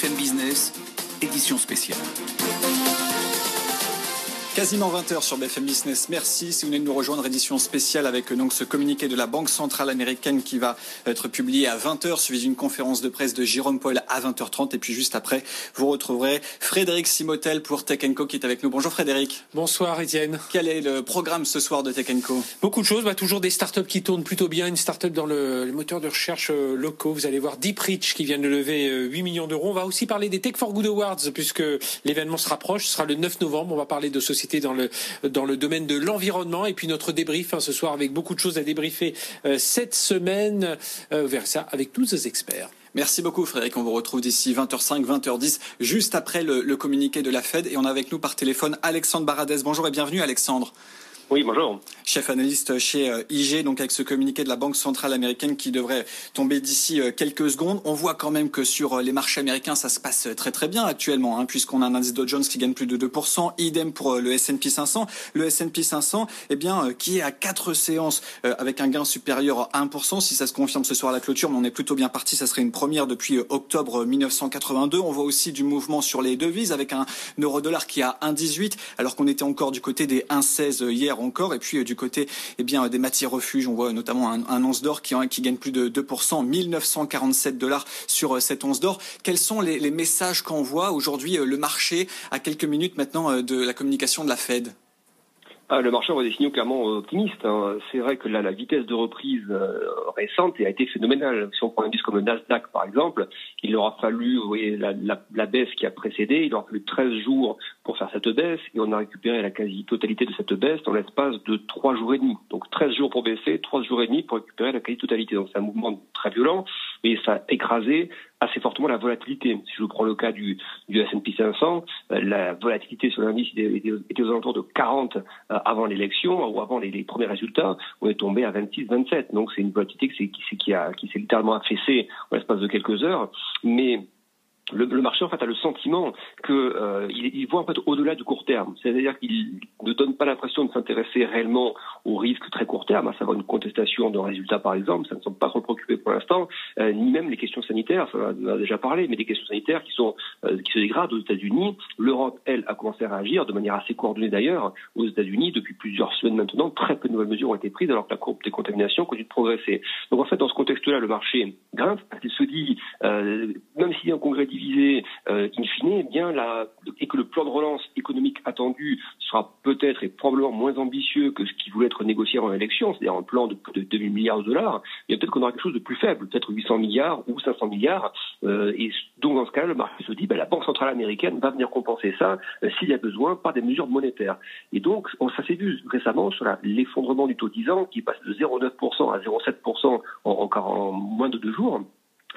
BFM Business, édition spéciale. Quasiment 20h sur BFM Business. Merci si vous venez de nous rejoindre. Édition spéciale avec donc ce communiqué de la Banque centrale américaine qui va être publié à 20h, suivi d'une conférence de presse de Jérôme Paul à 20h30. Et puis juste après, vous retrouverez Frédéric Simotel pour Tech Co qui est avec nous. Bonjour Frédéric. Bonsoir Étienne. Quel est le programme ce soir de Tech Co? Beaucoup de choses. Bah, toujours des startups qui tournent plutôt bien. Une startup dans le, les moteurs de recherche euh, locaux. Vous allez voir Deep Reach qui vient de lever 8 euh, millions d'euros. On va aussi parler des Tech for Good Awards puisque l'événement se rapproche. Ce sera le 9 novembre. On va parler de dans le dans le domaine de l'environnement. Et puis notre débrief hein, ce soir avec beaucoup de choses à débriefer euh, cette semaine. Euh, vers ça avec tous les experts. Merci beaucoup Frédéric, on vous retrouve d'ici 20h05, 20h10, juste après le, le, communiqué de la Fed. Et on a avec nous par téléphone Alexandre Baradez. Bonjour et bienvenue Alexandre. Oui, bonjour. Chef analyste chez euh, IG, donc avec ce communiqué de la Banque centrale américaine qui devrait tomber d'ici euh, quelques secondes. On voit quand même que sur euh, les marchés américains, ça se passe très très bien actuellement, hein, puisqu'on a un indice Dow Jones qui gagne plus de 2%, idem pour le S&P 500. Le S&P 500, eh bien, qui est à quatre séances avec un gain supérieur à 1%. Si ça se confirme ce soir à la clôture, mais on est plutôt bien parti. Ça serait une première depuis octobre 1982. On voit aussi du mouvement sur les devises avec un euro-dollar qui est à 1,18, alors qu'on était encore du côté des 1,16 hier encore. Et puis euh, du côté eh bien, des matières refuges, on voit notamment un, un once d'or qui, qui gagne plus de 2%, 1947 dollars sur euh, cette once d'or. Quels sont les, messages qu'envoie aujourd'hui euh, le marché à quelques minutes maintenant de la communication de la Fed? Ah, le marché envoie des signaux clairement optimistes. Hein. C'est vrai que là, la vitesse de reprise euh, récente a été phénoménale. Si on prend un indice comme le Nasdaq, par exemple, il aura fallu, vous voyez, la, la, baisse qui a précédé, il aura fallu 13 jours faire cette baisse, et on a récupéré la quasi-totalité de cette baisse dans l'espace de 3 jours et demi. Donc 13 jours pour baisser, 3 jours et demi pour récupérer la quasi-totalité. Donc c'est un mouvement très violent, et ça a écrasé assez fortement la volatilité. Si je prends le cas du, du S&P 500, euh, la volatilité sur l'indice était, aux alentours de 40 euh, avant l'élection ou avant les, premiers résultats. On est tombé à 26, 27. Donc c'est une volatilité qui, qui, qui s'est littéralement affaissée en l'espace de quelques heures. Mais le, marché en fait a le sentiment que euh, il, il, voit en fait au-delà du court terme, c'est-à-dire qu'il ne donne pas l'impression de s'intéresser réellement aux risques très court terme, à savoir une contestation d'un résultat par exemple, ça ne semble pas trop préoccupé pour l'instant, euh, ni même les questions sanitaires, ça on en a déjà parlé, mais des questions sanitaires qui sont euh, qui se dégradent aux États-Unis. L'Europe, elle, a commencé à réagir de manière assez coordonnée d'ailleurs aux États-Unis depuis plusieurs semaines maintenant. Très peu de nouvelles mesures ont été prises alors que la courbe des contaminations continue de progresser. Donc en fait, dans ce contexte-là, le marché grimpe qu'il se dit, euh, même s'il y a un congrès divisé euh, in fine, eh bien et que le plan de relance économique attendu sera peut-être et probablement moins ambitieux que ce qui voulait être négocié en élection, c'est-à-dire un plan de de 2000 milliards de dollars, y a peut-être qu'on aura quelque chose de plus faible, peut-être 800 milliards ou 500 milliards. Euh, et donc dans ce cas, le marché se dit, ben, la Banque centrale américaine va venir compenser ça euh, s'il y a besoin par des mesures monétaires. Et donc on, ça s'est récemment sur l'effondrement du taux 10 ans qui passe de 0,9% à 0,7% en, encore en moins de deux jours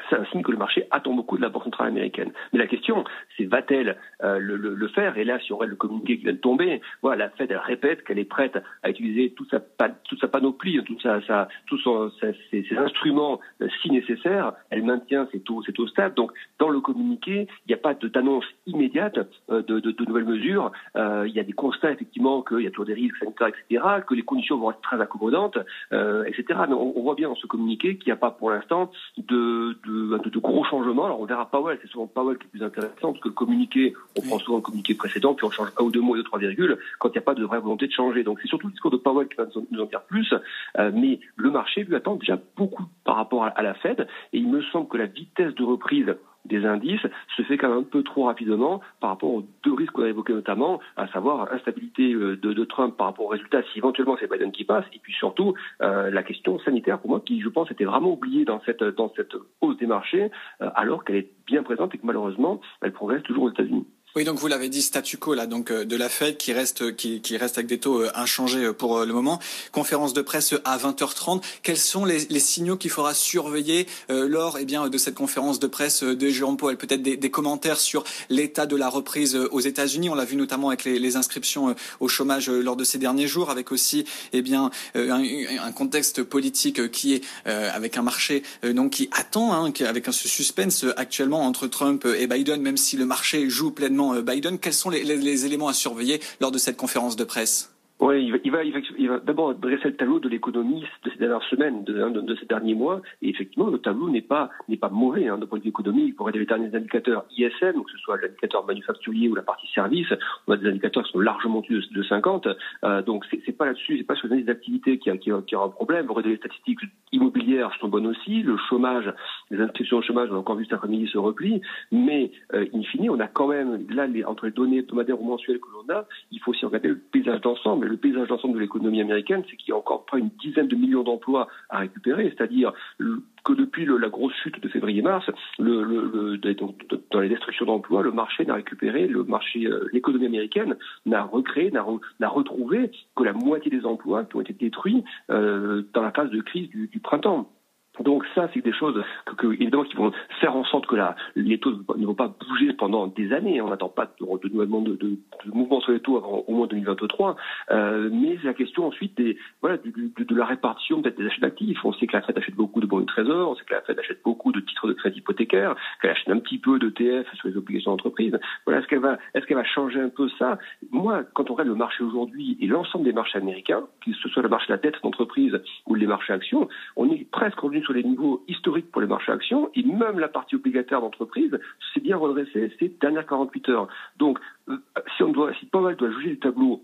c'est un signe que le marché attend beaucoup de la Banque centrale américaine. Mais la question, c'est va-t-elle euh, le, le, le, faire? Et là, si on regarde le communiqué qui vient de tomber, voilà, la Fed, elle répète qu'elle est prête à utiliser toute sa, toute sa panoplie, toute sa, sa, tous ses, ses, instruments euh, si nécessaire. Elle maintient ses taux, ses taux stables. Donc, dans le communiqué, il n'y a pas d'annonce immédiate euh, de, de, de, nouvelles mesures. Euh, il y a des constats, effectivement, qu'il y a toujours des risques sanitaires, etc., que les conditions vont être très accommodantes, euh, etc. Mais on, on, voit bien dans ce communiqué qu'il n'y a pas pour l'instant de de, de, de, gros changements. Alors on verra Powell, c'est souvent Powell qui est plus intéressant, parce que le communiqué, on prend souvent le communiqué précédent, puis on change un ou deux mots et deux, trois virgules, quand il n'y a pas de vraie volonté de changer. Donc c'est surtout le discours de Powell qui va nous en dire plus, euh, mais le marché lui attend déjà beaucoup par rapport à, à la Fed, et il me semble que la vitesse de reprise des indices se fait quand même un peu trop rapidement par rapport aux deux risques qu'on a évoqués notamment, à savoir instabilité euh, de, Trump par rapport aux résultats si éventuellement c'est Biden qui passe, et puis surtout euh, la question sanitaire pour moi qui je pense était vraiment oubliée dans cette dans cette hausse des marchés euh, alors qu'elle est bien présente et que malheureusement elle progresse toujours aux États-Unis. Oui, donc vous l'avez dit, statu quo là, donc euh, de la Fed qui reste qui, qui reste avec des taux euh, inchangés euh, pour le moment. Conférence de presse à 20h30. Quels sont les, les signaux qu'il faudra surveiller lors eh bien de cette conférence de presse de Jérôme Powell? Peut-être des, des, commentaires sur l'état de la reprise aux États-Unis. On l'a vu notamment avec les, les, inscriptions au chômage lors de ces derniers jours, avec aussi eh bien un, un, contexte politique qui est avec un marché donc qui attend, hein, avec un suspense actuellement entre Trump et Biden, même si le marché joue pleinement euh, Biden. Quels sont les, éléments à surveiller lors de cette conférence de presse? Oui, il va, d'abord dresser le tableau de l'économie de ces dernières semaines, de, de, ces derniers mois. Et effectivement, le tableau n'est pas mauvais hein, d'un point de vue économique. Pour les derniers indicateurs ISM, que ce soit l'indicateur manufacturier ou la partie service, on a des indicateurs qui sont largement au-dessus de, 50. Euh, donc c'est, pas là-dessus, c'est pas sur les d'activité qui a, qui, a, qui a un problème. Vous les statistiques immobilières sont bonnes aussi. Le chômage, les inscriptions au chômage, on a encore vu cet après-midi se repli. Mais euh, in fine, on a quand même là entre les données hebdomadaires ou mensuelles que l'on a, il faut aussi regarder le paysage d'ensemble le paysage d'ensemble de l'économie américaine, c'est qu'il y a encore près une dizaine de millions d'emplois à récupérer, c'est-à-dire que depuis la grosse chute de février-mars, dans les destructions d'emplois, le marché n'a récupéré, le marché, euh, l'économie américaine n'a recréé, n'a retrouvé que la moitié des emplois qui ont été détruits euh, dans la phase de crise du printemps. Donc ça, c'est des choses que, que, évidemment qui vont faire en sorte que la, les taux ne vont pas bouger pendant des années. On n'attend pas de de, de, de, mouvement sur les taux avant au moins 2023. Euh, mais la question ensuite des voilà de, de la répartition peut-être des achats d'actifs. On sait que la Fed achète beaucoup de bons de trésor, on sait que la Fed achète beaucoup de titres de crédit hypothécaire, qu'elle achète un petit peu de TF sur les obligations d'entreprise. Voilà, est-ce qu'elle va est-ce qu'elle va changer un peu ça? Moi, quand on regarde le marché aujourd'hui et l'ensemble des marchés américains, que ce soit le marché de la dette d'entreprise ou les marchés actions, on est presque sur les niveaux historiques pour les marchés actions, et même la partie obligataire d'entreprise s'est bien redressée ces dernières 48 heures. Donc, euh, si on doit, si Powell doit juger le tableau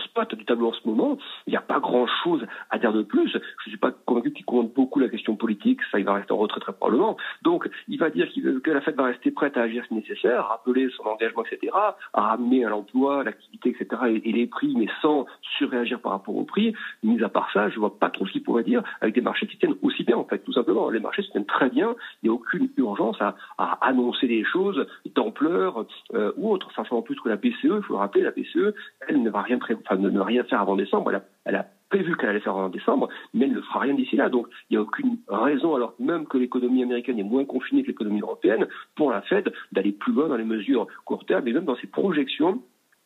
spot du tableau en ce moment, il n'y a pas grand-chose à dire de plus. Je ne suis pas convaincu qu'il compte beaucoup la question politique, ça il va rester en retrait très probablement. Donc il va dire que la Fed va rester prête à agir si nécessaire, rappeler son engagement, etc., à ramener à l'emploi, l'activité, etc., et, les prix, mais sans surréagir par rapport aux prix. Mis à part ça, je vois pas trop ce qu'il pourrait dire avec des marchés qui tiennent aussi bien, en fait, tout simplement. Les marchés se tiennent très bien, il n'y a aucune urgence à, annoncer des choses d'ampleur euh, ou autre. En plus que la BCE, il faut le rappeler, la BCE, elle ne va rien faire avant décembre. Elle a, prévu qu'elle allait faire en décembre, mais elle ne fera rien d'ici là. Donc il n'y a aucune raison, alors même que l'économie américaine est moins confinée que l'économie européenne, pour la Fed d'aller plus loin dans les mesures court terme et même dans ses projections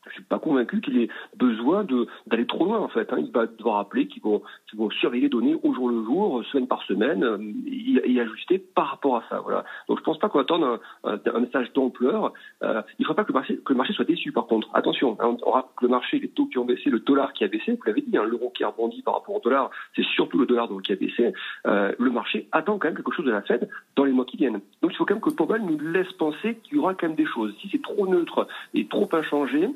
je suis pas convaincu qu'il ait besoin d'aller trop loin en fait. Hein. Il va devoir rappeler qu'ils vont, qu'ils vont surveiller les données au jour le jour, semaine par semaine, euh, et, ajuster par rapport à ça. Voilà. Donc je pense pas qu'on attende un, un, message d'ampleur. Euh, il ne faut pas que le marché que le marché soit déçu. Par contre, attention, hein, on aura que le marché, les taux qui ont baissé, le dollar qui a baissé. Vous l'avez dit, hein, l'euro qui a rebondi par rapport au dollar, c'est surtout le dollar donc, qui a baissé. Euh, le marché attend quand même quelque chose de la Fed dans les mois qui viennent. Donc il faut quand même que Powell nous laisse penser qu'il y aura quand même des choses. Si c'est trop neutre et trop inchangé,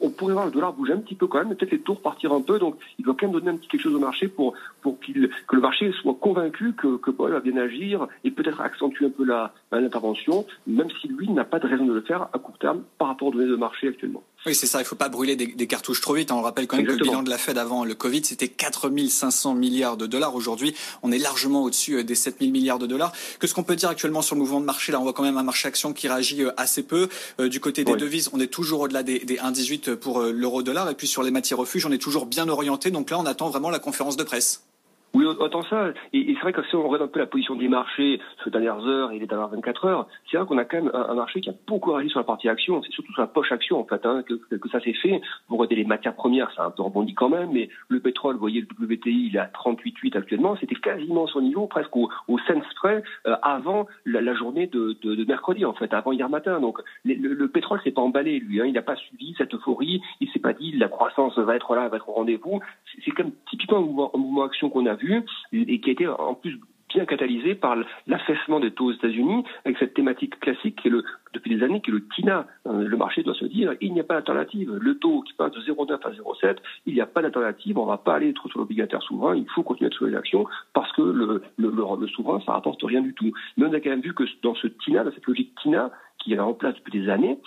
on pourrait voir le dollar bouger un petit peu quand même, peut-être les tours partir un peu. Donc, il doit quand même donner un petit quelque chose au marché pour pour qu'il que le marché soit convaincu que que Paul va bien agir et peut-être accentuer un peu la l'intervention, même si lui n'a pas de raison de le faire à court terme par rapport aux données de marché actuellement. Oui, c'est ça. Il ne faut pas brûler des, cartouches trop vite. On rappelle quand même que le bilan de la Fed avant le Covid, c'était 4500 milliards de dollars. Aujourd'hui, on est largement au-dessus euh, des 7000 milliards de dollars. Que ce qu'on peut dire actuellement sur le mouvement de marché, là, on voit quand même un marché action qui réagit euh, assez peu. Euh, du côté des devises, on est toujours au-delà des, des 1,18 pour l'euro-dollar. Et puis sur les matières refuges, on est toujours bien orienté. Donc là, on attend vraiment la conférence de presse. Oui, autant ça. Et, c'est vrai que si on regarde un peu la position des marchés ces dernières heures et les dernières 24 heures, c'est vrai qu'on a quand même un, marché qui a beaucoup réagi sur la partie action. C'est surtout sur la poche action, en fait, hein, que, que, ça s'est fait. Vous regardez les matières premières, ça a un peu rebondi quand même, mais le pétrole, vous voyez, le WTI, il est à 38,8 actuellement. C'était quasiment son niveau, presque au, au cent près, euh, avant la, journée de, de, de, mercredi, en fait, avant hier matin. Donc, le, le, pétrole s'est pas emballé, lui. Hein, il n'a pas suivi cette euphorie. Il s'est pas dit la croissance va être là, va être au rendez-vous. C'est comme typiquement un mouvement, un mouvement action qu'on a et qui a été en plus bien catalysé par l'affaissement des taux aux États-Unis avec cette thématique classique qui est le, depuis des années qui est le TINA. Euh, le marché doit se dire il n'y a pas d'alternative. Le taux qui passe de 0,9 à 0,7, il n'y a pas d'alternative. On ne va pas aller trop sur l'obligataire souverain. Il faut continuer de sur les actions parce que le, le, le, souverain, ça rapporte rien du tout. Mais on a quand même vu que dans ce TINA, dans cette logique TINA qui est en place depuis des années,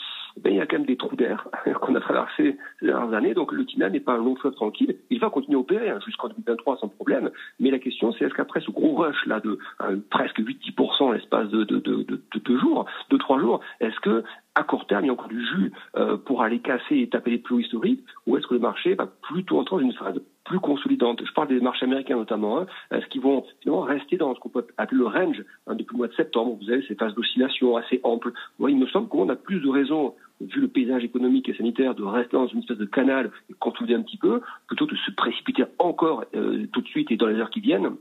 ben, il y a quand même des trous d'air qu'on a traversés ces dernières années. Donc le TINA n'est pas un long fleuve tranquille. Il va continuer à opérer hein, jusqu'en 2023 sans problème. Mais la question, c'est est-ce qu'après ce gros rush là de euh, presque 8-10% l'espace de, de, de, de, deux jours, de trois jours, est-ce que à court terme, il y a encore du jus euh, pour aller casser et taper les plus historiques, ou est-ce que le marché va plutôt entrer dans une phase plus consolidante Je parle des marchés américains notamment. Hein. Est-ce qu'ils vont finalement rester dans ce qu'on peut appeler le range hein, depuis le mois de septembre Vous avez ces phases d'oscillation assez amples. Moi, il me semble qu'on a plus de raisons vu le paysage économique et sanitaire, de rester dans une espèce de canal et consolider un petit peu, plutôt de se précipiter encore euh, tout de suite et dans les heures qui viennent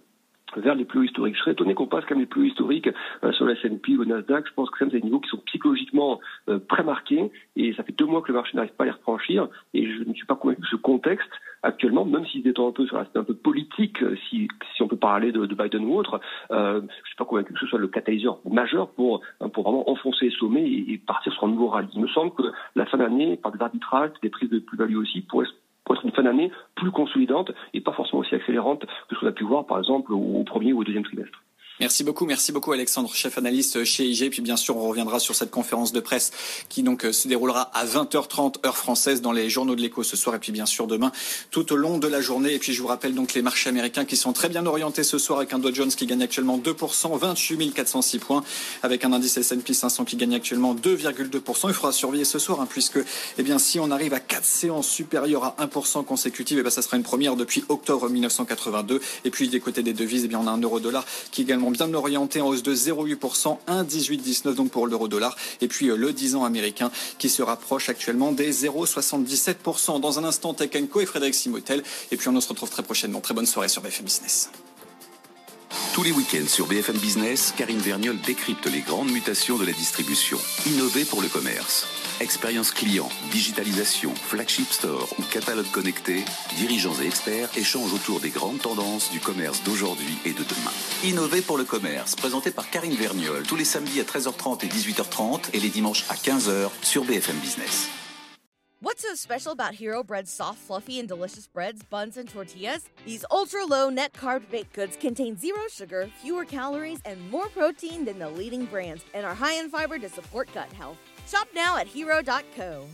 vers les plus historiques. Je serais étonné qu'on passe même les plus historiques euh, sur la S&P ou le Nasdaq. Je pense que c'est des niveaux qui sont psychologiquement euh, très marqués et ça fait deux mois que le marché n'arrive pas à les refranchir et je ne suis pas convaincu que ce contexte actuellement, même s'il se détend un peu sur l'aspect un peu politique, euh, si, si on peut parler de, de Biden ou autre, euh, je suis pas convaincu que ce soit le catalyseur majeur pour, hein, pour vraiment enfoncer les sommets et, partir sur un nouveau rallye. Il me semble que la fin d'année, par des arbitrages, des prises de plus-value aussi, pourrait être une fin d'année plus consolidante et pas forcément aussi accélérante que ce qu'on a pu voir par exemple au premier ou au deuxième trimestre. Merci beaucoup, merci beaucoup Alexandre, chef analyste chez IG. Puis bien sûr, on reviendra sur cette conférence de presse qui donc euh, se déroulera à 20h30 heure française dans les journaux de l'écho ce soir et puis bien sûr demain tout au long de la journée. Et puis je vous rappelle donc les marchés américains qui sont très bien orientés ce soir avec un Dow Jones qui gagne actuellement 2%, 28 406 points, avec un indice S&P 500 qui gagne actuellement 2,2%. Il faudra surveiller ce soir hein, puisque eh bien si on arrive à quatre séances supérieures à 1% consécutives, eh bien ça sera une première depuis octobre 1982. Et puis des côtés des devises, eh bien on a un euro dollar qui est également bien orienté en hausse de 0,8%, 1,1819 donc pour l'euro dollar. Et puis euh, le 10 ans américain qui se rapproche actuellement des 0,77%. Dans un instant, Tech Co et Frédéric Simotel. Et puis on se retrouve très prochainement. Très bonne soirée sur BFM Business. Tous les week-ends sur BFM Business, Karine Verniol décrypte les grandes mutations de la distribution. Innover pour le commerce. Expérience client, digitalisation, flagship store ou catalogue connecté, dirigeants et experts échangent autour des grandes tendances du commerce d'aujourd'hui et de demain. Innover pour le commerce, présenté par Karine Verniol tous les samedis à 13h30 et 18h30 et les dimanches à 15h sur BFM Business. What's so special about Hero Bread's soft, fluffy, and delicious breads, buns, and tortillas? These ultra low net carb baked goods contain zero sugar, fewer calories, and more protein than the leading brands, and are high in fiber to support gut health. Shop now at hero.co.